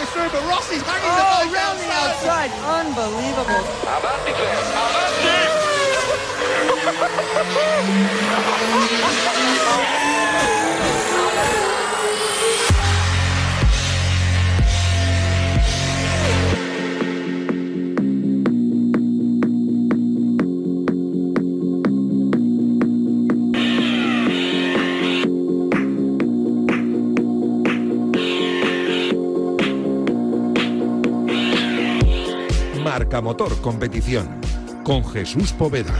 goes through, but Rossi's hanging Oh, the round the outside. Unbelievable. Motor Competición con Jesús Poveda.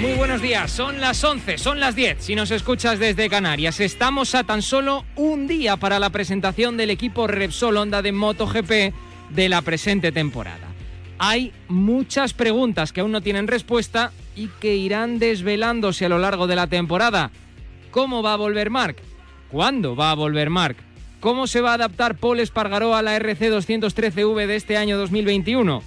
Muy buenos días. Son las 11, son las 10 si nos escuchas desde Canarias. Estamos a tan solo un día para la presentación del equipo Repsol Honda de MotoGP de la presente temporada. Hay muchas preguntas que aún no tienen respuesta y que irán desvelándose a lo largo de la temporada. ¿Cómo va a volver Mark? ¿Cuándo va a volver Mark? ¿Cómo se va a adaptar Paul Espargaró a la RC213V de este año 2021?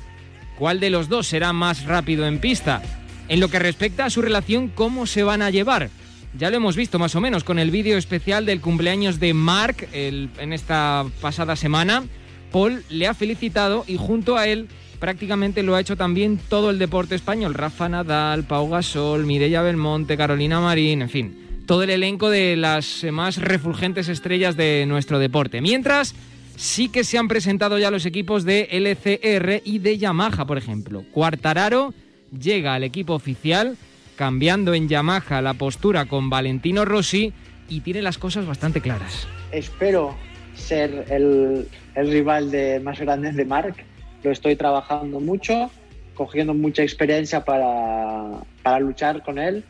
¿Cuál de los dos será más rápido en pista? En lo que respecta a su relación, ¿cómo se van a llevar? Ya lo hemos visto más o menos con el vídeo especial del cumpleaños de Mark en esta pasada semana. Paul le ha felicitado y junto a él prácticamente lo ha hecho también todo el deporte español. Rafa Nadal, Pau Gasol, Mireia Belmonte, Carolina Marín, en fin, todo el elenco de las más refulgentes estrellas de nuestro deporte. Mientras, sí que se han presentado ya los equipos de LCR y de Yamaha, por ejemplo. Cuartararo llega al equipo oficial, cambiando en Yamaha la postura con Valentino Rossi y tiene las cosas bastante claras. espero ser el, el rival de, más grande de Mark. Lo estoy trabajando mucho, cogiendo mucha experiencia para, para luchar con él.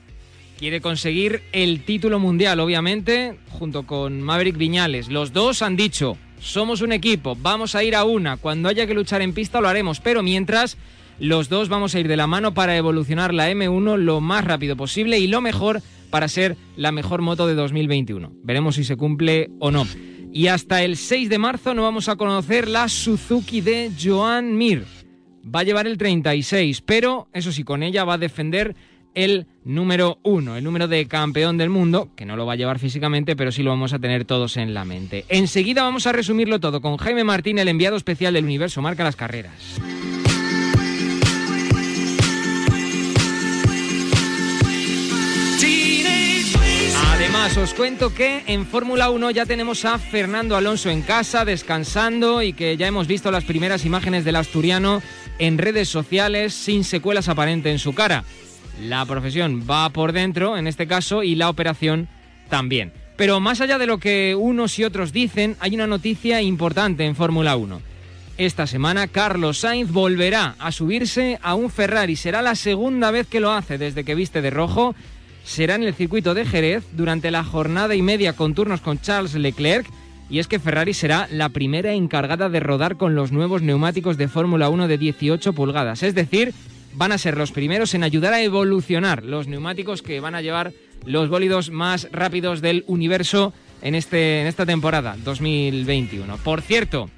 Quiere conseguir el título mundial, obviamente, junto con Maverick Viñales. Los dos han dicho, somos un equipo, vamos a ir a una. Cuando haya que luchar en pista lo haremos, pero mientras los dos vamos a ir de la mano para evolucionar la M1 lo más rápido posible y lo mejor para ser la mejor moto de 2021. Veremos si se cumple o no. Y hasta el 6 de marzo no vamos a conocer la Suzuki de Joan Mir. Va a llevar el 36, pero eso sí, con ella va a defender el número uno, el número de campeón del mundo, que no lo va a llevar físicamente, pero sí lo vamos a tener todos en la mente. Enseguida vamos a resumirlo todo con Jaime Martín, el enviado especial del Universo Marca las Carreras. Os cuento que en Fórmula 1 ya tenemos a Fernando Alonso en casa, descansando y que ya hemos visto las primeras imágenes del asturiano en redes sociales sin secuelas aparentes en su cara. La profesión va por dentro, en este caso, y la operación también. Pero más allá de lo que unos y otros dicen, hay una noticia importante en Fórmula 1. Esta semana Carlos Sainz volverá a subirse a un Ferrari. Será la segunda vez que lo hace desde que viste de rojo. Será en el circuito de Jerez durante la jornada y media con turnos con Charles Leclerc. Y es que Ferrari será la primera encargada de rodar con los nuevos neumáticos de Fórmula 1 de 18 pulgadas. Es decir, van a ser los primeros en ayudar a evolucionar los neumáticos que van a llevar los bólidos más rápidos del universo en, este, en esta temporada 2021. Por cierto,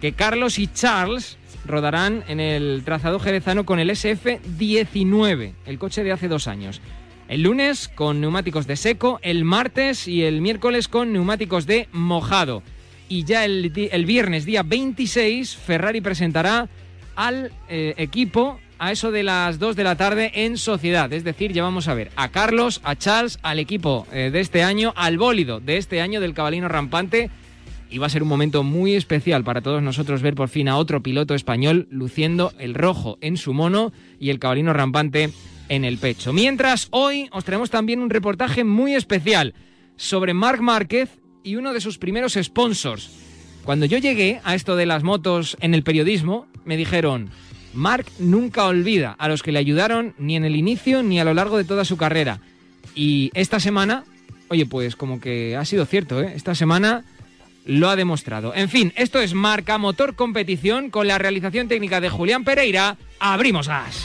que Carlos y Charles rodarán en el trazado jerezano con el SF-19, el coche de hace dos años. El lunes con neumáticos de seco, el martes y el miércoles con neumáticos de mojado. Y ya el, viernes, día 26, Ferrari presentará al eh, equipo a eso de las 2 de la tarde en sociedad. Es decir, ya vamos a ver a Carlos, a Charles, al equipo eh, de este año, al bólido de este año del cabalino rampante y va a ser un momento muy especial para todos nosotros ver por fin a otro piloto español luciendo el rojo en su mono y el cabalino rampante en el pecho. Mientras, hoy os traemos también un reportaje muy especial sobre Marc Márquez y uno de sus primeros sponsors. Cuando yo llegué a esto de las motos en el periodismo, me dijeron, Marc nunca olvida a los que le ayudaron ni en el inicio ni a lo largo de toda su carrera. Y esta semana, oye, pues como que ha sido cierto, ¿eh? Esta semana lo ha demostrado. En fin, esto es Marca Motor Competición con la realización técnica de Julián Pereira. ¡Abrimos gas!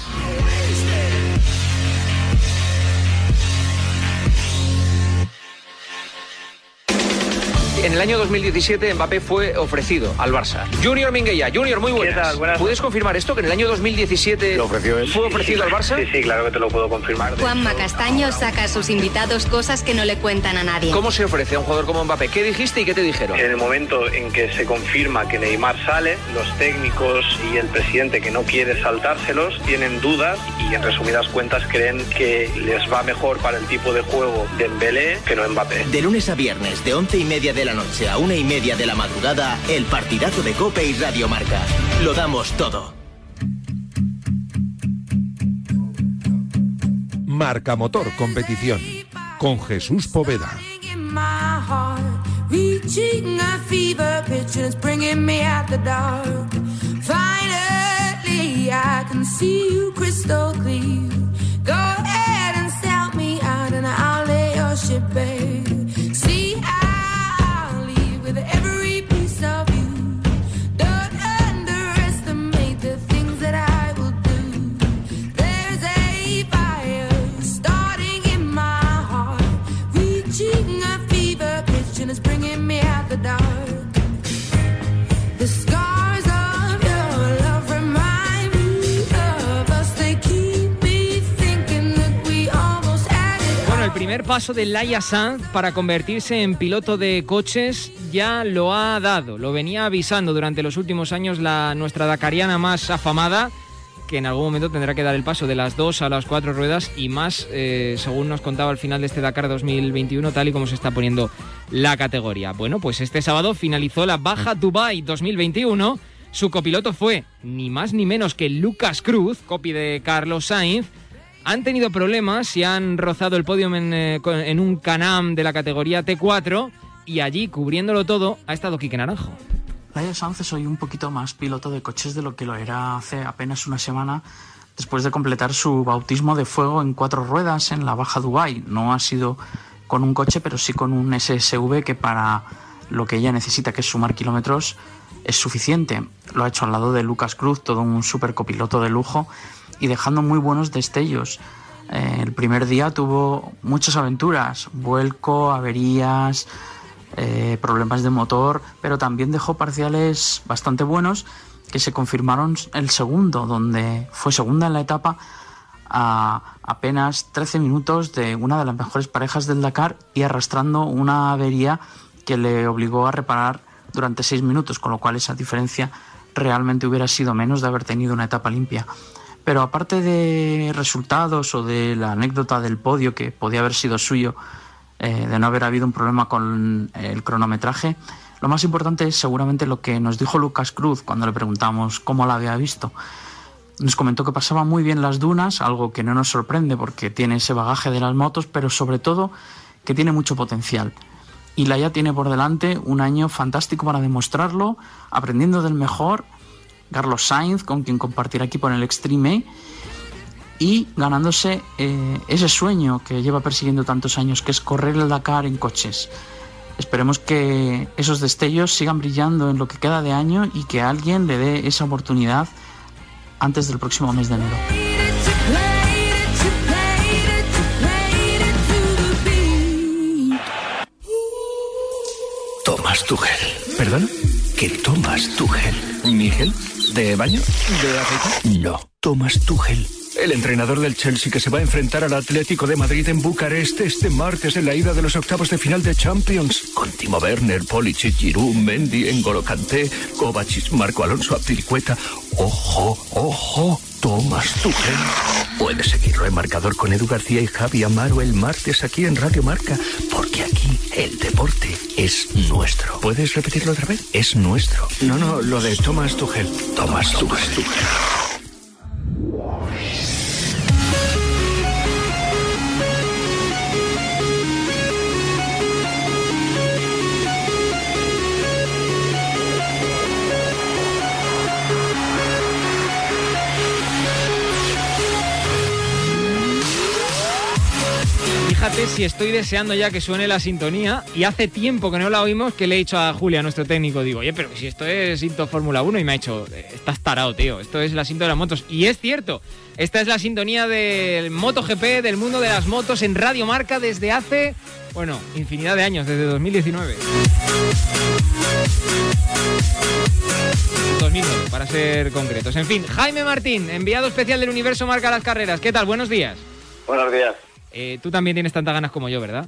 En el año 2017 Mbappé fue ofrecido al Barça. Junior Mingueya, Junior, muy buenas. ¿Puedes confirmar esto? Que en el año 2017 Lo ofreció él. fue ofrecido al Barça. Sí, sí, claro que te lo puedo confirmar. Juanma Castaño saca a sus invitados cosas que no le cuentan a nadie. ¿Cómo se ofrece a un jugador como Mbappé? ¿Qué dijiste y qué te dijeron? En el momento en que se confirma que Neymar sale, los técnicos y el presidente que no quiere saltárselos tienen dudas y en resumidas cuentas creen que les va mejor para el tipo de juego de Dembélé que no Mbappé. De lunes a viernes, de once y media de la noche a una y media de la madrugada, el partidazo de Cope y Radio Marca. Lo damos todo. Marca Motor Competición con Jesús Poveda. Go ahead and sell me out, and I'll lay your ship bare. Paso de Laia Sanz para convertirse en piloto de coches ya lo ha dado. Lo venía avisando durante los últimos años la nuestra dakariana más afamada, que en algún momento tendrá que dar el paso de las dos a las cuatro ruedas y más, eh, según nos contaba al final de este Dakar 2021, tal y como se está poniendo la categoría. Bueno, pues este sábado finalizó la Baja Dubai 2021. Su copiloto fue ni más ni menos que Lucas Cruz, copy de Carlos Sainz. Han tenido problemas y han rozado el podio en, eh, en un Canam de la categoría T4 y allí, cubriéndolo todo, ha estado Quique Naranjo. Sanz es hoy un poquito más piloto de coches de lo que lo era hace apenas una semana después de completar su bautismo de fuego en cuatro ruedas en la Baja Dubai. No ha sido con un coche, pero sí con un SSV que para lo que ella necesita, que es sumar kilómetros, es suficiente. Lo ha hecho al lado de Lucas Cruz, todo un super copiloto de lujo y dejando muy buenos destellos. Eh, el primer día tuvo muchas aventuras, vuelco, averías, eh, problemas de motor, pero también dejó parciales bastante buenos que se confirmaron el segundo, donde fue segunda en la etapa a apenas 13 minutos de una de las mejores parejas del Dakar y arrastrando una avería que le obligó a reparar durante 6 minutos, con lo cual esa diferencia realmente hubiera sido menos de haber tenido una etapa limpia. Pero aparte de resultados o de la anécdota del podio que podía haber sido suyo, eh, de no haber habido un problema con el cronometraje, lo más importante es seguramente lo que nos dijo Lucas Cruz cuando le preguntamos cómo la había visto. Nos comentó que pasaba muy bien las dunas, algo que no nos sorprende porque tiene ese bagaje de las motos, pero sobre todo que tiene mucho potencial. Y la ya tiene por delante un año fantástico para demostrarlo, aprendiendo del mejor, Carlos Sainz, con quien compartirá equipo en el Extreme y ganándose eh, ese sueño que lleva persiguiendo tantos años, que es correr el Dakar en coches. Esperemos que esos destellos sigan brillando en lo que queda de año y que alguien le dé esa oportunidad antes del próximo mes de enero. Tomás Tuchel. ¿Perdón? ¿Qué Tomás Tuchel? ¿Mi gel? ¿De baño? ¿De aceite? No, Tomás Tuchel. El entrenador del Chelsea que se va a enfrentar al Atlético de Madrid en Bucarest este martes en la ida de los octavos de final de Champions. Con Timo Werner, Policic, Giroud, Mendy, N'Golo Kanté, Kovacic, Marco Alonso, Aptilicueta. ¡Ojo, ojo! Tomás Tuchel. Puedes seguirlo en marcador con Edu García y Javi Amaro el martes aquí en Radio Marca, porque aquí el deporte es nuestro. ¿Puedes repetirlo otra vez? Es nuestro. No, no, lo de Tomás Tuchel. Tomás Tuchel. Y estoy deseando ya que suene la sintonía. Y hace tiempo que no la oímos que le he dicho a Julia, nuestro técnico, digo, oye, pero si esto es Cinto Fórmula 1 y me ha dicho, estás tarado, tío, esto es la cinta de las motos. Y es cierto, esta es la sintonía del MotoGP, del mundo de las motos en Radio Marca desde hace, bueno, infinidad de años, desde 2019. 2009, para ser concretos. En fin, Jaime Martín, enviado especial del Universo Marca las Carreras. ¿Qué tal? Buenos días. Buenos días. Eh, tú también tienes tantas ganas como yo, ¿verdad?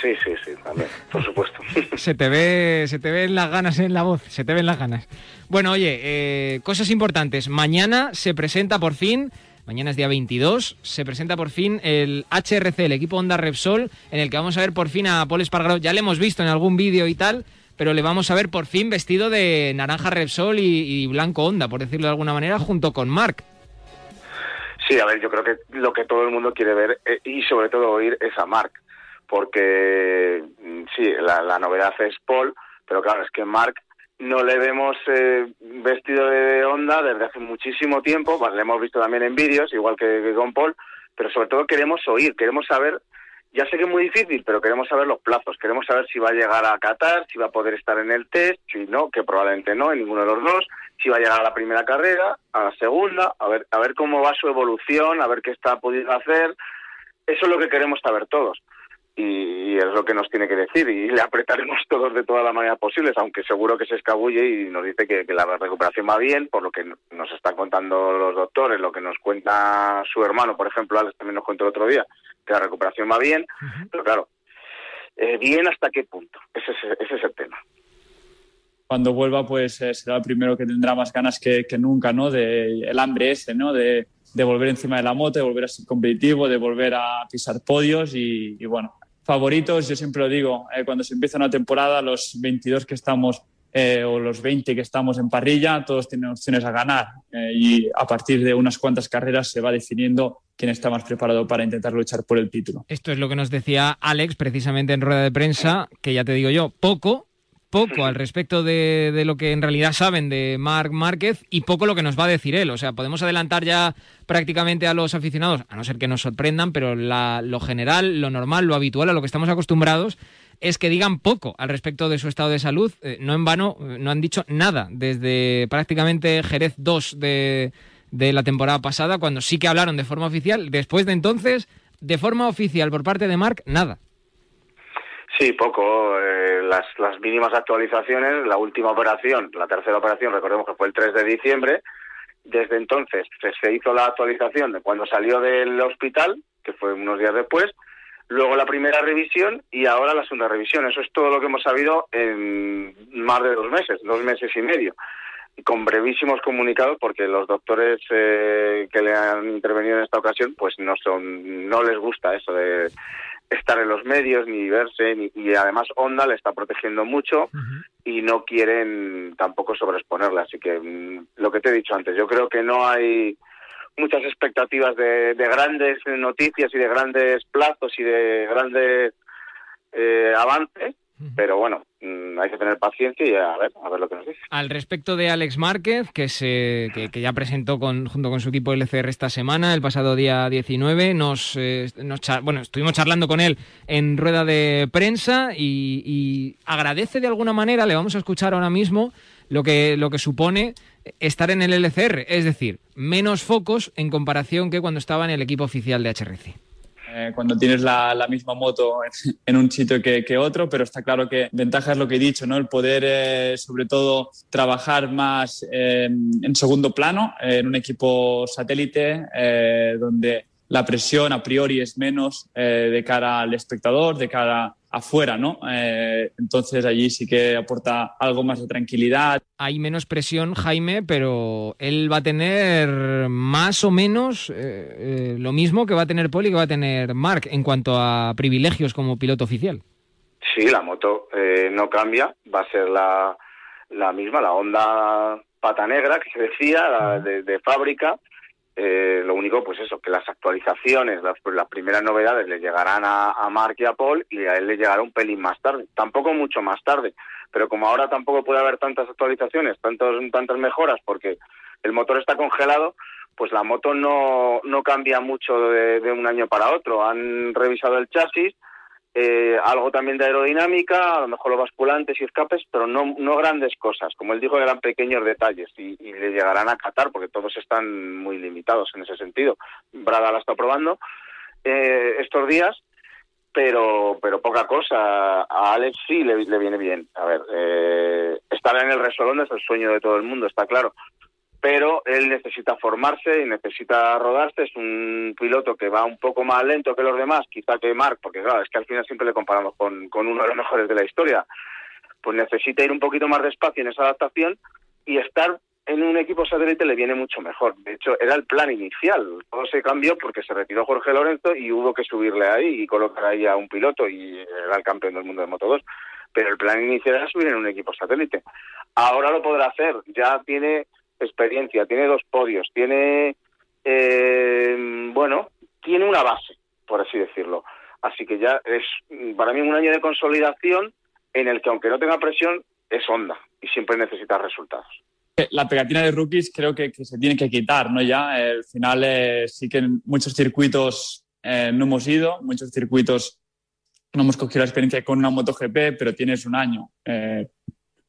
Sí, sí, sí, también, por supuesto. se te ve, se te ven las ganas en la voz, se te ven las ganas. Bueno, oye, eh, cosas importantes. Mañana se presenta por fin, mañana es día 22, se presenta por fin el HRC, el equipo Honda Repsol, en el que vamos a ver por fin a Paul Espargaró. Ya le hemos visto en algún vídeo y tal, pero le vamos a ver por fin vestido de naranja Repsol y, y blanco Honda, por decirlo de alguna manera, junto con Mark. Sí, a ver, yo creo que lo que todo el mundo quiere ver eh, y sobre todo oír es a Mark, porque mm, sí, la, novedad es Paul, pero claro, es que Mark no le vemos eh, vestido de onda desde hace muchísimo tiempo, le hemos visto también en vídeos, igual que, con Paul, pero sobre todo queremos oír, queremos saber ya sé que es muy difícil, pero queremos saber los plazos. Queremos saber si va a llegar a Qatar, si va a poder estar en el test, si no, que probablemente no, en ninguno de los dos si va a llegar a la primera carrera, a la segunda, a ver, a ver cómo va su evolución, a ver qué está pudiendo hacer. Eso es lo que queremos saber todos. Y, es lo que nos tiene que decir. Y le apretaremos todos de toda la manera posible, aunque seguro que se escabulle y nos dice que, la recuperación va bien, por lo que nos están contando los doctores, lo que nos cuenta su hermano, por ejemplo, Alex también nos contó el otro día, que la recuperación va bien. Pero claro, eh, bien hasta qué punto. Ese, ese es el tema cuando vuelva, pues eh, será el primero que tendrá más ganas que, nunca, ¿no? De, el hambre ese, ¿no? De, volver encima de la moto, de volver a ser competitivo, de volver a pisar podios y, bueno, favoritos, yo siempre lo digo, eh, cuando se empieza una temporada, los 22 que estamos eh, o los 20 que estamos en parrilla, todos tienen opciones a ganar y a partir de unas cuantas carreras se va definiendo quién está más preparado para intentar luchar por el título. Esto es lo que nos decía Alex precisamente en rueda de prensa, que ya te digo yo, poco, poco al respecto de, lo que en realidad saben de Marc Márquez y poco lo que nos va a decir él. O sea, podemos adelantar ya prácticamente a los aficionados, a no ser que nos sorprendan, pero lo general, lo normal, lo habitual, a lo que estamos acostumbrados es que digan poco al respecto de su estado de salud. Eh, no en vano, eh, no han dicho nada desde prácticamente Jerez 2 de, de la temporada pasada, cuando sí que hablaron de forma oficial. Después de entonces, de forma oficial por parte de Marc, nada. Sí, poco. Eh, las, las mínimas actualizaciones, la última operación, la tercera operación, recordemos que fue el 3 de diciembre. Desde entonces se, hizo la actualización de cuando salió del hospital, que fue unos días después, luego la primera revisión y ahora la segunda revisión. Eso es todo lo que hemos sabido en más de dos meses, dos meses y medio. con brevísimos comunicados porque los doctores eh, que le han intervenido en esta ocasión pues no son no les gusta eso de estar en los medios ni verse ni, y además Honda le está protegiendo mucho y no quieren tampoco sobreexponerla así que mm, lo que te he dicho antes yo creo que no hay muchas expectativas de, grandes noticias y de grandes plazos y de grandes eh, avances pero bueno, hay que tener paciencia y a ver, a ver lo que nos dice. Al respecto de Alex Márquez, que, se, que, ya presentó con, junto con su equipo LCR esta semana, el pasado día 19, nos, eh, bueno, estuvimos charlando con él en rueda de prensa y, agradece de alguna manera, le vamos a escuchar ahora mismo, lo que, lo que supone estar en el LCR, es decir, menos focos en comparación que cuando estaba en el equipo oficial de HRC. Eh, cuando tienes la, misma moto en, un sitio que, otro, pero está claro que ventaja es lo que he dicho, ¿no? El poder, eh, sobre todo, trabajar más en segundo plano, en un equipo satélite, eh, donde la presión a priori es menos de cara al espectador, de cara afuera, ¿no? Eh, entonces allí sí que aporta algo más de tranquilidad. Hay menos presión, Jaime, pero él va a tener más o menos eh, eh, lo mismo que va a tener Poli que va a tener Mark en cuanto a privilegios como piloto oficial. Sí, la moto no cambia, va a ser la, la misma, la Honda pata negra que se decía, de fábrica, eh, lo único, pues eso, que las actualizaciones, las, las primeras novedades le llegarán a, Mark y a Paul y a él le llegará un pelín más tarde. Tampoco mucho más tarde, pero como ahora tampoco puede haber tantas actualizaciones, tantos, tantas mejoras, porque el motor está congelado, pues la moto no, no cambia mucho de un año para otro. Han revisado el chasis, eh, algo también de aerodinámica, a lo mejor los basculantes y escapes, pero no, no grandes cosas. Como él dijo, eran pequeños detalles y, le llegarán a catar porque todos están muy limitados en ese sentido. Brada la está probando eh, estos días, pero pero poca cosa. A Alex sí le, le viene bien. A ver, eh, estar en el Resolón es el sueño de todo el mundo, está claro pero él necesita formarse y necesita rodarse. Es un piloto que va un poco más lento que los demás, quizá que Mark, porque claro, es que al final siempre le comparamos con, con uno de los mejores de la historia. Pues necesita ir un poquito más despacio en esa adaptación y estar en un equipo satélite le viene mucho mejor. De hecho, era el plan inicial. Todo se cambió porque se retiró Jorge Lorenzo y hubo que subirle ahí y colocar ahí a un piloto y era el campeón del mundo de Moto 2. Pero el plan inicial era subir en un equipo satélite. Ahora lo podrá hacer. Ya tiene experiencia, tiene dos podios, tiene, eh, bueno, tiene una base, por así decirlo. Así que ya es para mí un año de consolidación en el que aunque no tenga presión, es onda y siempre necesita resultados. Eh, la pegatina de rookies creo que, se tiene que quitar, ¿no? Ya, al final eh, sí que en muchos circuitos no hemos ido, muchos circuitos no hemos cogido la experiencia con una MotoGP, pero tienes un año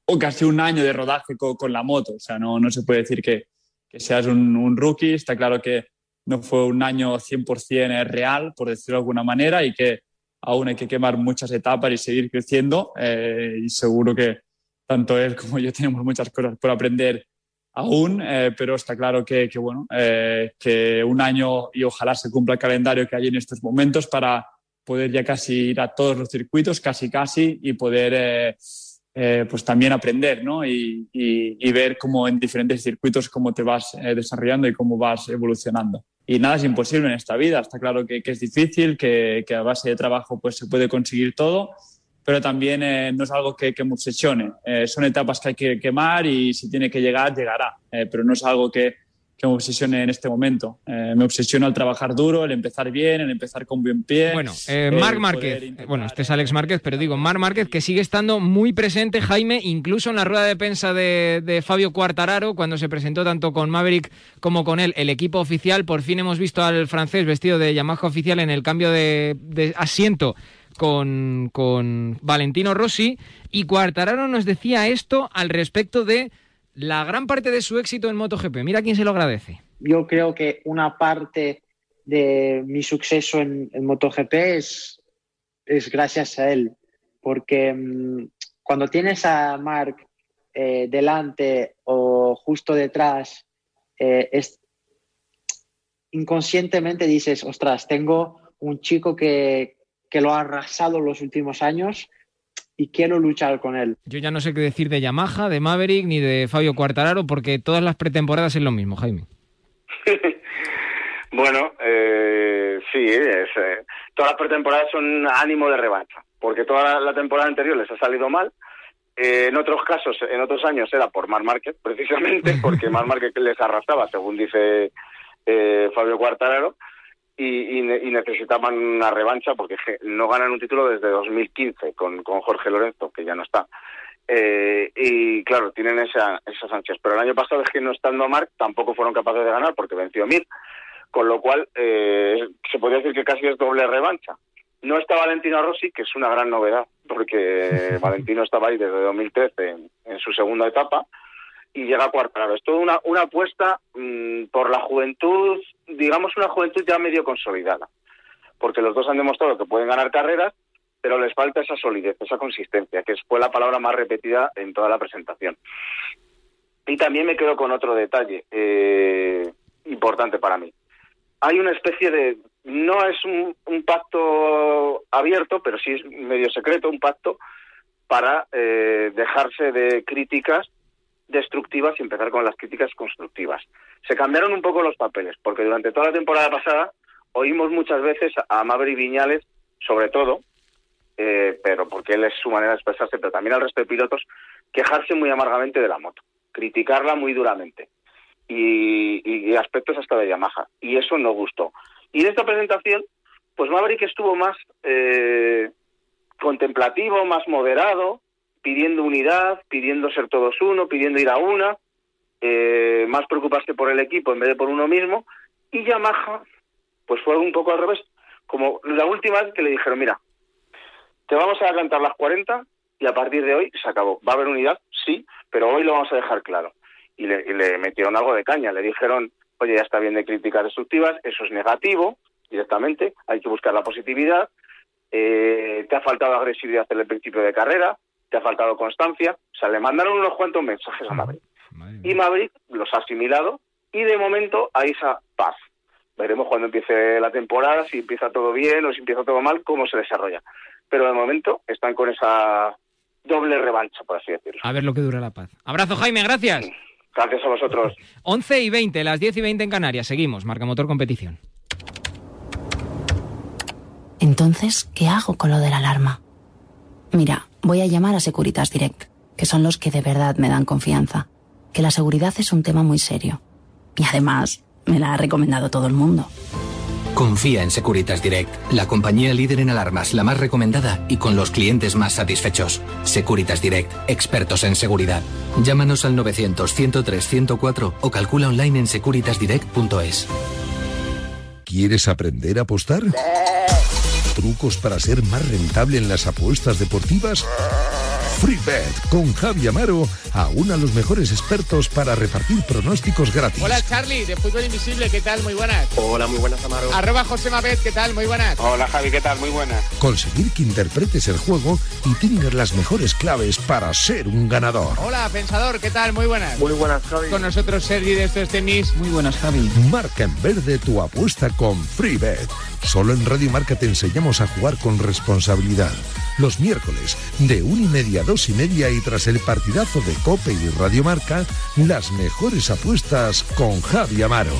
o casi un año de rodaje con, la moto. O sea, no, no se puede decir que, que seas un, rookie. Está claro que no fue un año 100% real, por decirlo de alguna manera, y que aún hay que quemar muchas etapas y seguir creciendo. Eh, y seguro que tanto él como yo tenemos muchas cosas por aprender aún, eh, pero está claro que, que bueno, eh, que un año y ojalá se cumpla el calendario que hay en estos momentos para poder ya casi ir a todos los circuitos, casi casi, y poder eh, pues también aprender ¿no? y, ver cómo en diferentes circuitos cómo te vas eh, desarrollando y cómo vas evolucionando. Y nada es imposible en esta vida, está claro que, es difícil, que, a base de trabajo pues se puede conseguir todo, pero también eh, no es algo que, que me obsesione. son etapas que hay que quemar y si tiene que llegar, llegará, pero no es algo que, que me obsesione en este momento. Eh, me obsesiona el trabajar duro, el empezar bien, el empezar con buen pie. Bueno, eh, Marc Márquez, bueno, este es Alex Márquez, pero digo, Marc Márquez que sigue estando muy presente, Jaime, incluso en la rueda de prensa de, Fabio Cuartararo, cuando se presentó tanto con Maverick como con él, el equipo oficial. Por fin hemos visto al francés vestido de Yamaha oficial en el cambio de, de asiento con, con Valentino Rossi. Y Cuartararo nos decía esto al respecto de la gran parte de su éxito en MotoGP. Mira quién se lo agradece. Yo creo que una parte de mi suceso en, MotoGP es, es, gracias a él, porque mm, cuando tienes a Mark eh, delante o justo detrás, eh, inconscientemente dices, ostras, tengo un chico que, que lo ha arrasado los últimos años y quiero luchar con él. Yo ya no sé qué decir de Yamaha, de Maverick ni de Fabio Cuartararo porque todas las pretemporadas es lo mismo, Jaime. bueno, eh, sí, es, eh, todas las pretemporadas son ánimo de revancha porque toda la, temporada anterior les ha salido mal. Eh, en otros casos, en otros años era por Mar Márquez, precisamente, porque Mar Márquez les arrastraba, según dice Fabio Cuartararo y, necesitaban una revancha porque no ganan un título desde 2015 con, con Jorge Lorenzo, que ya no está. Eh, y claro, tienen esa, esas ansias. Pero el año pasado es que no estando Marc tampoco fueron capaces de ganar porque venció a Mir, con lo cual eh, se podría decir que casi es doble revancha. No está Valentino Rossi, que es una gran novedad, porque Valentino estaba ahí desde 2013 en, en su segunda etapa, y llega a Cuartararo. Es toda una, una apuesta mm, por la juventud, digamos una juventud ya medio consolidada, porque los dos han demostrado que pueden ganar carreras, pero les falta esa solidez, esa consistencia, que fue la palabra más repetida en toda la presentación. Y también me quedo con otro detalle eh, importante para mí. Hay una especie de, no es un, un, pacto abierto, pero sí es medio secreto, un pacto para eh, dejarse de críticas destructivas y empezar con las críticas constructivas. Se cambiaron un poco los papeles, porque durante toda la temporada pasada oímos muchas veces a Maverick Viñales, sobre todo, eh, pero porque él es su manera de expresarse, pero también al resto de pilotos, quejarse muy amargamente de la moto, criticarla muy duramente. Y, aspectos hasta de Yamaha. Y eso no gustó. Y en esta presentación, pues Maverick estuvo más eh, contemplativo, más moderado, pidiendo unidad, pidiendo ser todos uno, pidiendo ir a una, eh, más preocuparse por el equipo en vez de por uno mismo. Y Yamaha, pues fue un poco al revés. Como la última vez que le dijeron, mira, te vamos a adelantar las 40 y a partir de hoy se acabó. Va a haber unidad, sí, pero hoy lo vamos a dejar claro. Y le, y le metieron algo de caña, le dijeron, oye, ya está bien de críticas destructivas, eso es negativo directamente, hay que buscar la positividad, eh, te ha faltado agresividad en el principio de carrera, te ha faltado constancia, o sea, le mandaron unos cuantos mensajes a Maverick. Y Maverick los ha asimilado y de momento hay esa paz. Veremos cuando empiece la temporada, si empieza todo bien o si empieza todo mal, cómo se desarrolla. Pero de momento están con esa doble revancha, por así decirlo. A ver lo que dura la paz. Abrazo, Jaime, gracias. Gracias a vosotros. 11 y 20, las 10 y 20 en Canarias. Seguimos, Marca Motor Competición. Entonces, ¿qué hago con lo de la alarma? Mira, voy a llamar a Securitas Direct, que son los que de verdad me dan confianza. Que la seguridad es un tema muy serio. Y además, me la ha recomendado todo el mundo. Confía en Securitas Direct, la compañía líder en alarmas, la más recomendada y con los clientes más satisfechos. Securitas Direct, expertos en seguridad. Llámanos al 900-103-104 o calcula online en securitasdirect.es. ¿Quieres aprender a apostar? ¿Trucos para ser más rentable en las apuestas deportivas? FreeBet con Javi Amaro aúna a los mejores expertos para repartir pronósticos gratis. Hola Charlie, de Fútbol Invisible, ¿qué tal? Muy buenas. Hola, muy buenas Amaro. Arroba José Mabet, ¿qué tal? Muy buenas. Hola Javi, ¿qué tal? Muy buenas. Conseguir que interpretes el juego y tengas las mejores claves para ser un ganador. Hola Pensador, ¿qué tal? Muy buenas. Muy buenas Javi. Con nosotros Sergi de estos tenis. Muy buenas Javi. Marca en verde tu apuesta con FreeBet. Solo en Radio Marca te enseñamos a jugar con responsabilidad. Los miércoles, de una y media a dos y media y tras el partidazo de Cope y Radio Marca, las mejores apuestas con Javi Amaro.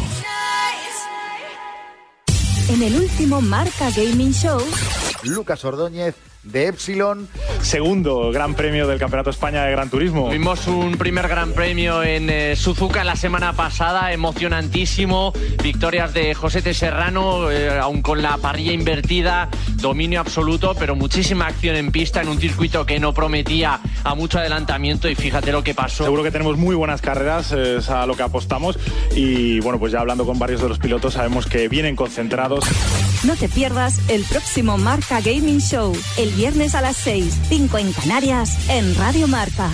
En el último Marca Gaming Show, Lucas Ordóñez de Epsilon. Segundo Gran Premio del Campeonato España de Gran Turismo. Tuvimos un primer Gran Premio en eh, Suzuka la semana pasada, emocionantísimo. Victorias de José T. Serrano, eh, aún con la parrilla invertida, dominio absoluto, pero muchísima acción en pista en un circuito que no prometía a mucho adelantamiento y fíjate lo que pasó. Seguro que tenemos muy buenas carreras, es a lo que apostamos y bueno, pues ya hablando con varios de los pilotos sabemos que vienen concentrados. no te pierdas el próximo Marca Gaming Show, el viernes a las 6, 5 en Canarias, en Radio Marca.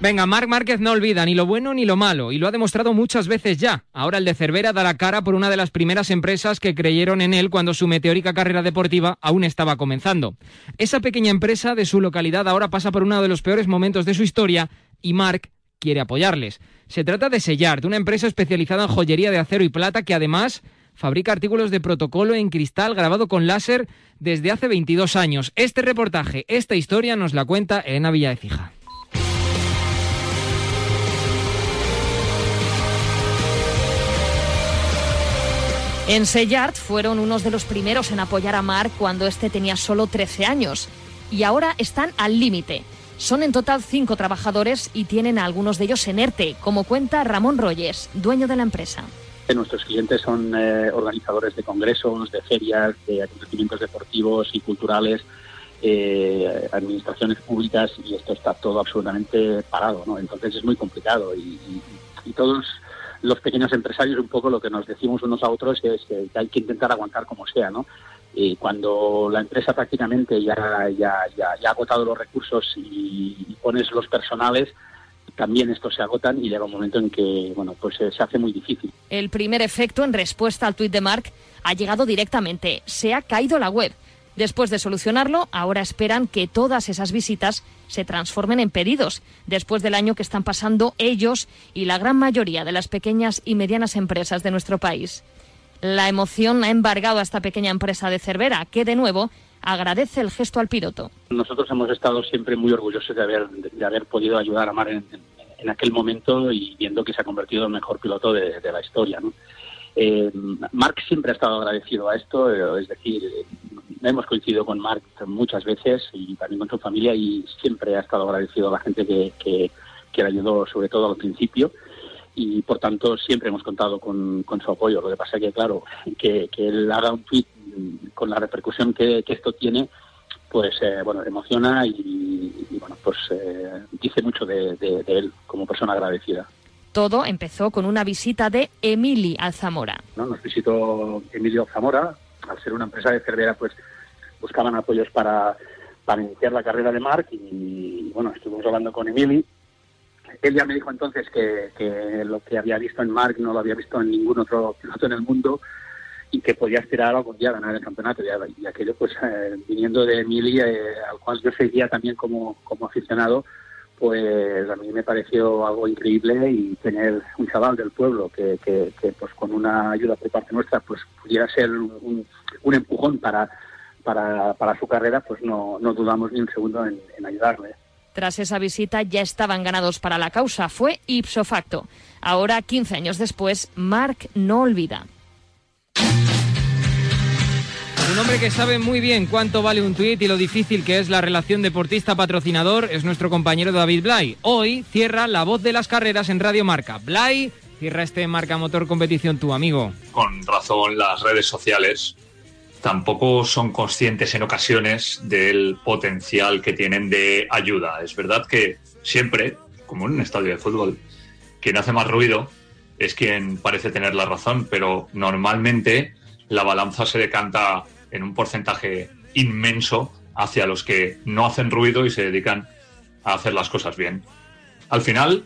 Venga, Marc Márquez no olvida ni lo bueno ni lo malo y lo ha demostrado muchas veces ya. Ahora el de Cervera da la cara por una de las primeras empresas que creyeron en él cuando su meteórica carrera deportiva aún estaba comenzando. Esa pequeña empresa de su localidad ahora pasa por uno de los peores momentos de su historia y Marc quiere apoyarles. Se trata de Sellart, una empresa especializada en joyería de acero y plata que además fabrica artículos de protocolo en cristal grabado con láser desde hace 22 años. Este reportaje, esta historia nos la cuenta Elena Villaecija. En Sellart fueron unos de los primeros en apoyar a Marc cuando este tenía solo 13 años y ahora están al límite. Son en total cinco trabajadores y tienen a algunos de ellos en ERTE, como cuenta Ramón Royes, dueño de la empresa. Nuestros clientes son eh, organizadores de congresos, de ferias, de acontecimientos deportivos y culturales, eh, administraciones públicas y esto está todo absolutamente parado, ¿no? Entonces es muy complicado y, y- y todos los pequeños empresarios un poco lo que nos decimos unos a otros es que hay que intentar aguantar como sea, ¿no? Y cuando la empresa prácticamente ya, ya, ya, ya ha agotado los recursos y, y pones los personales, también estos se agotan y llega un momento en que, bueno, pues eh, se hace muy difícil. El primer efecto en respuesta al tuit de Marc ha llegado directamente. Se ha caído la web. Después de solucionarlo, ahora esperan que todas esas visitas se transformen en pedidos, después del año que están pasando ellos y la gran mayoría de las pequeñas y medianas empresas de nuestro país. La emoción ha embargado a esta pequeña empresa de Cervera, que de nuevo agradece el gesto al piloto. Nosotros hemos estado siempre muy orgullosos de haber, de haber podido ayudar a Mar en, aquel momento y viendo que se ha convertido en el mejor piloto de, la historia. ¿no? Eh, Marc siempre ha estado agradecido a esto, eh, es decir, eh, hemos coincidido con Marc muchas veces y también con su familia y siempre ha estado agradecido a la gente que, que, que le ayudó, sobre todo al principio. Y por tanto siempre hemos contado con, con su apoyo. Lo que pasa es que, claro, que, que él haga un tweet con la repercusión que, que esto tiene, pues eh, bueno, emociona y, y, bueno, pues eh, dice mucho de, de- de él como persona agradecida. Todo empezó con una visita de Emili Alzamora. ¿no? Nos visitó Emilio Zamora, al ser una empresa de Cervera, pues buscaban apoyos para, para iniciar la carrera de Mark y, bueno, estuvimos hablando con Emily. Él ya me dijo entonces que, que lo que había visto en Mark no lo había visto en ningún otro piloto en el mundo y que podía aspirar algún día a ganar el campeonato. Y, aquello, pues, eh, viniendo de Emily, eh, al cual yo seguía también como, como aficionado, pues a mí me pareció algo increíble y tener un chaval del pueblo que, que, que, pues con una ayuda por parte nuestra pues pudiera ser un, un empujón para, para, para, su carrera, pues no, no dudamos ni un segundo en, en ayudarle. Tras esa visita ya estaban ganados para la causa, fue ipso facto. Ahora, 15 años después, Mark no olvida. Un hombre que sabe muy bien cuánto vale un tuit y lo difícil que es la relación deportista-patrocinador es nuestro compañero David Blay. Hoy cierra la voz de las carreras en Radio Marca. Blay, cierra este Marca Motor Competición tu amigo. Con razón, las redes sociales tampoco son conscientes en ocasiones del potencial que tienen de ayuda. Es verdad que siempre, como en un estadio de fútbol, quien hace más ruido es quien parece tener la razón, pero normalmente la balanza se decanta en un porcentaje inmenso hacia los que no hacen ruido y se dedican a hacer las cosas bien. Al final,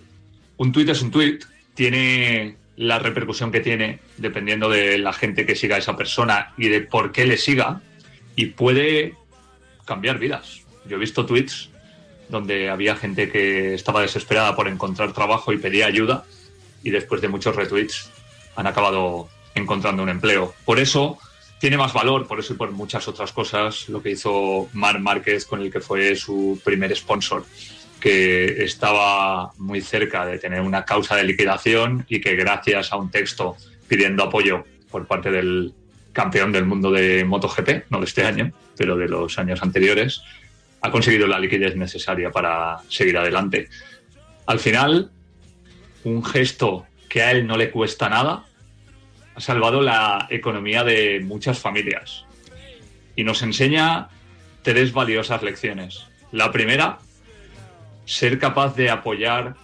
un tuit es un tuit, tiene la repercusión que tiene dependiendo de la gente que siga a esa persona y de por qué le siga y puede cambiar vidas. Yo he visto tweets donde había gente que estaba desesperada por encontrar trabajo y pedía ayuda y después de muchos retweets han acabado encontrando un empleo. Por eso tiene más valor, por eso y por muchas otras cosas, lo que hizo Mar Márquez con el que fue su primer sponsor, que estaba muy cerca de tener una causa de liquidación y que gracias a un texto pidiendo apoyo por parte del campeón del mundo de MotoGP, no de este año, pero de los años anteriores, ha conseguido la liquidez necesaria para seguir adelante. Al final, un gesto que a él no le cuesta nada, ha salvado la economía de muchas familias y nos enseña tres valiosas lecciones. La primera, ser capaz de apoyar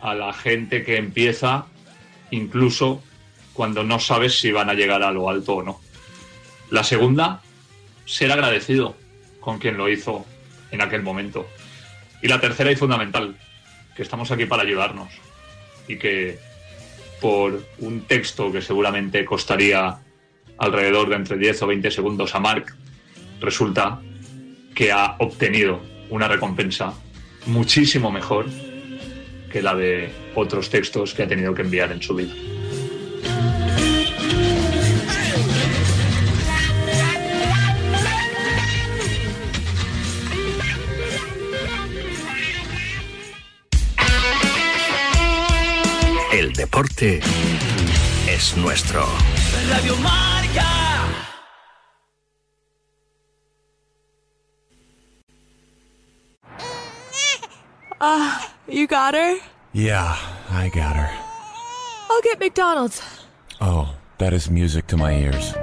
a la gente que empieza incluso cuando no sabes si van a llegar a lo alto o no. La segunda, ser agradecido con quien lo hizo en aquel momento. Y la tercera y fundamental, que estamos aquí para ayudarnos y que por un texto que seguramente costaría alrededor de entre 10 o 20 segundos a Mark, resulta que ha obtenido una recompensa muchísimo mejor que la de otros textos que ha tenido que enviar en su vida. Deporte es nuestro. Radio Marca. Ah, uh, you got her? Yeah, I got her. I'll get McDonald's. Oh, that is music to my ears.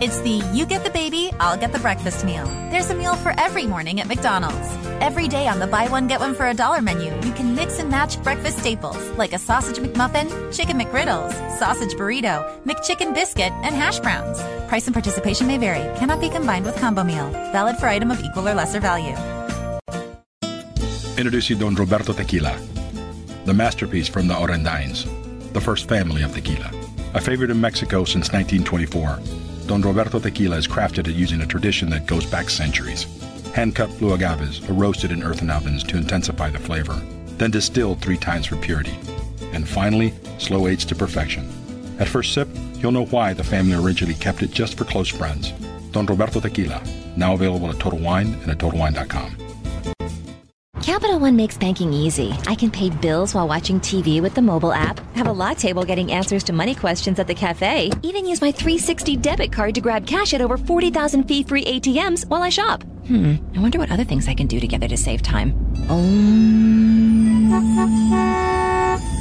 It's the you get the baby, I'll get the breakfast meal. There's a meal for every morning at McDonald's. Every day on the buy one get one for a dollar menu, you can mix and match breakfast staples like a sausage McMuffin, chicken McGriddles, sausage burrito, McChicken biscuit, and hash browns. Price and participation may vary. Cannot be combined with combo meal. Valid for item of equal or lesser value. Introducing Don Roberto Tequila, the masterpiece from the Orandines, the first family of tequila. A favorite in Mexico since 1924. Don Roberto Tequila is crafted using a tradition that goes back centuries. Hand cut blue agaves are roasted in earthen ovens to intensify the flavor, then distilled three times for purity, and finally, slow aged to perfection. At first sip, you'll know why the family originally kept it just for close friends. Don Roberto Tequila, now available at Total Wine and at TotalWine.com. Capital One makes banking easy. I can pay bills while watching TV with the mobile app, have a latte while getting answers to money questions at the cafe, even use my 360 debit card to grab cash at over 40,000 fee free ATMs while I shop. Hmm, I wonder what other things I can do together to save time. Um...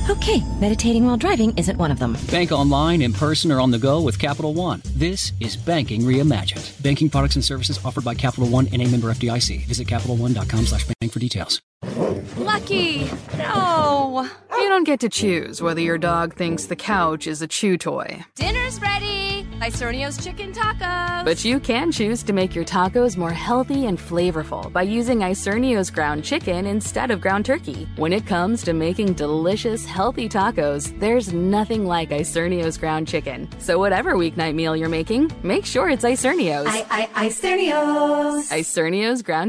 Okay, meditating while driving isn't one of them. Bank online, in person, or on the go with Capital One. This is Banking Reimagined. Banking products and services offered by Capital One and a member FDIC. Visit CapitalOne.com slash bank for details. Lucky! No! You don't get to choose whether your dog thinks the couch is a chew toy. Dinner's ready! Isernio's chicken tacos. But you can choose to make your tacos more healthy and flavorful by using Isernio's ground chicken instead of ground turkey. When it comes to making delicious, healthy tacos, there's nothing like Isernio's ground chicken. So whatever weeknight meal you're making, make sure it's Isernio's. I, I, Isernio's. Isernio's ground